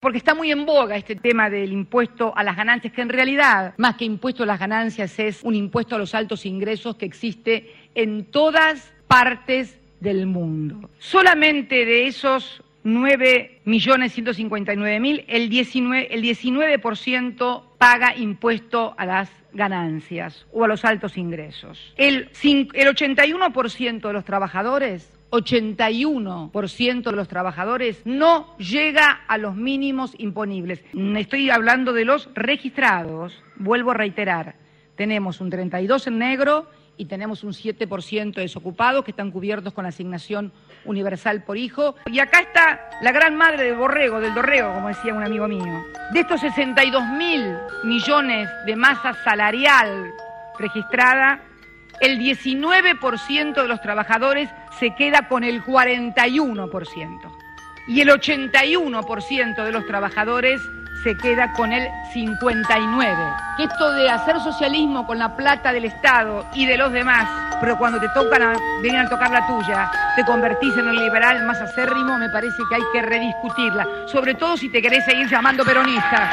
porque está muy en boga este tema del impuesto a las ganancias, que en realidad, más que impuesto a las ganancias, es un impuesto a los altos ingresos que existe en todas partes del mundo. Solamente de esos 9.159.000, el 19%, el 19 paga impuesto a las ganancias o a los altos ingresos. El, el 81% de los trabajadores 81% de los trabajadores no llega a los mínimos imponibles. Estoy hablando de los registrados. Vuelvo a reiterar, tenemos un 32 en negro y tenemos un 7% desocupados que están cubiertos con la asignación universal por hijo. Y acá está la gran madre del borrego, del dorrego, como decía un amigo mío. De estos 62 mil millones de masa salarial registrada, el 19% de los trabajadores se queda con el 41% y el 81% de los trabajadores se queda con el 59%. Que esto de hacer socialismo con la plata del Estado y de los demás, pero cuando te tocan a, a tocar la tuya, te convertís en el liberal más acérrimo, me parece que hay que rediscutirla, sobre todo si te querés seguir llamando peronista.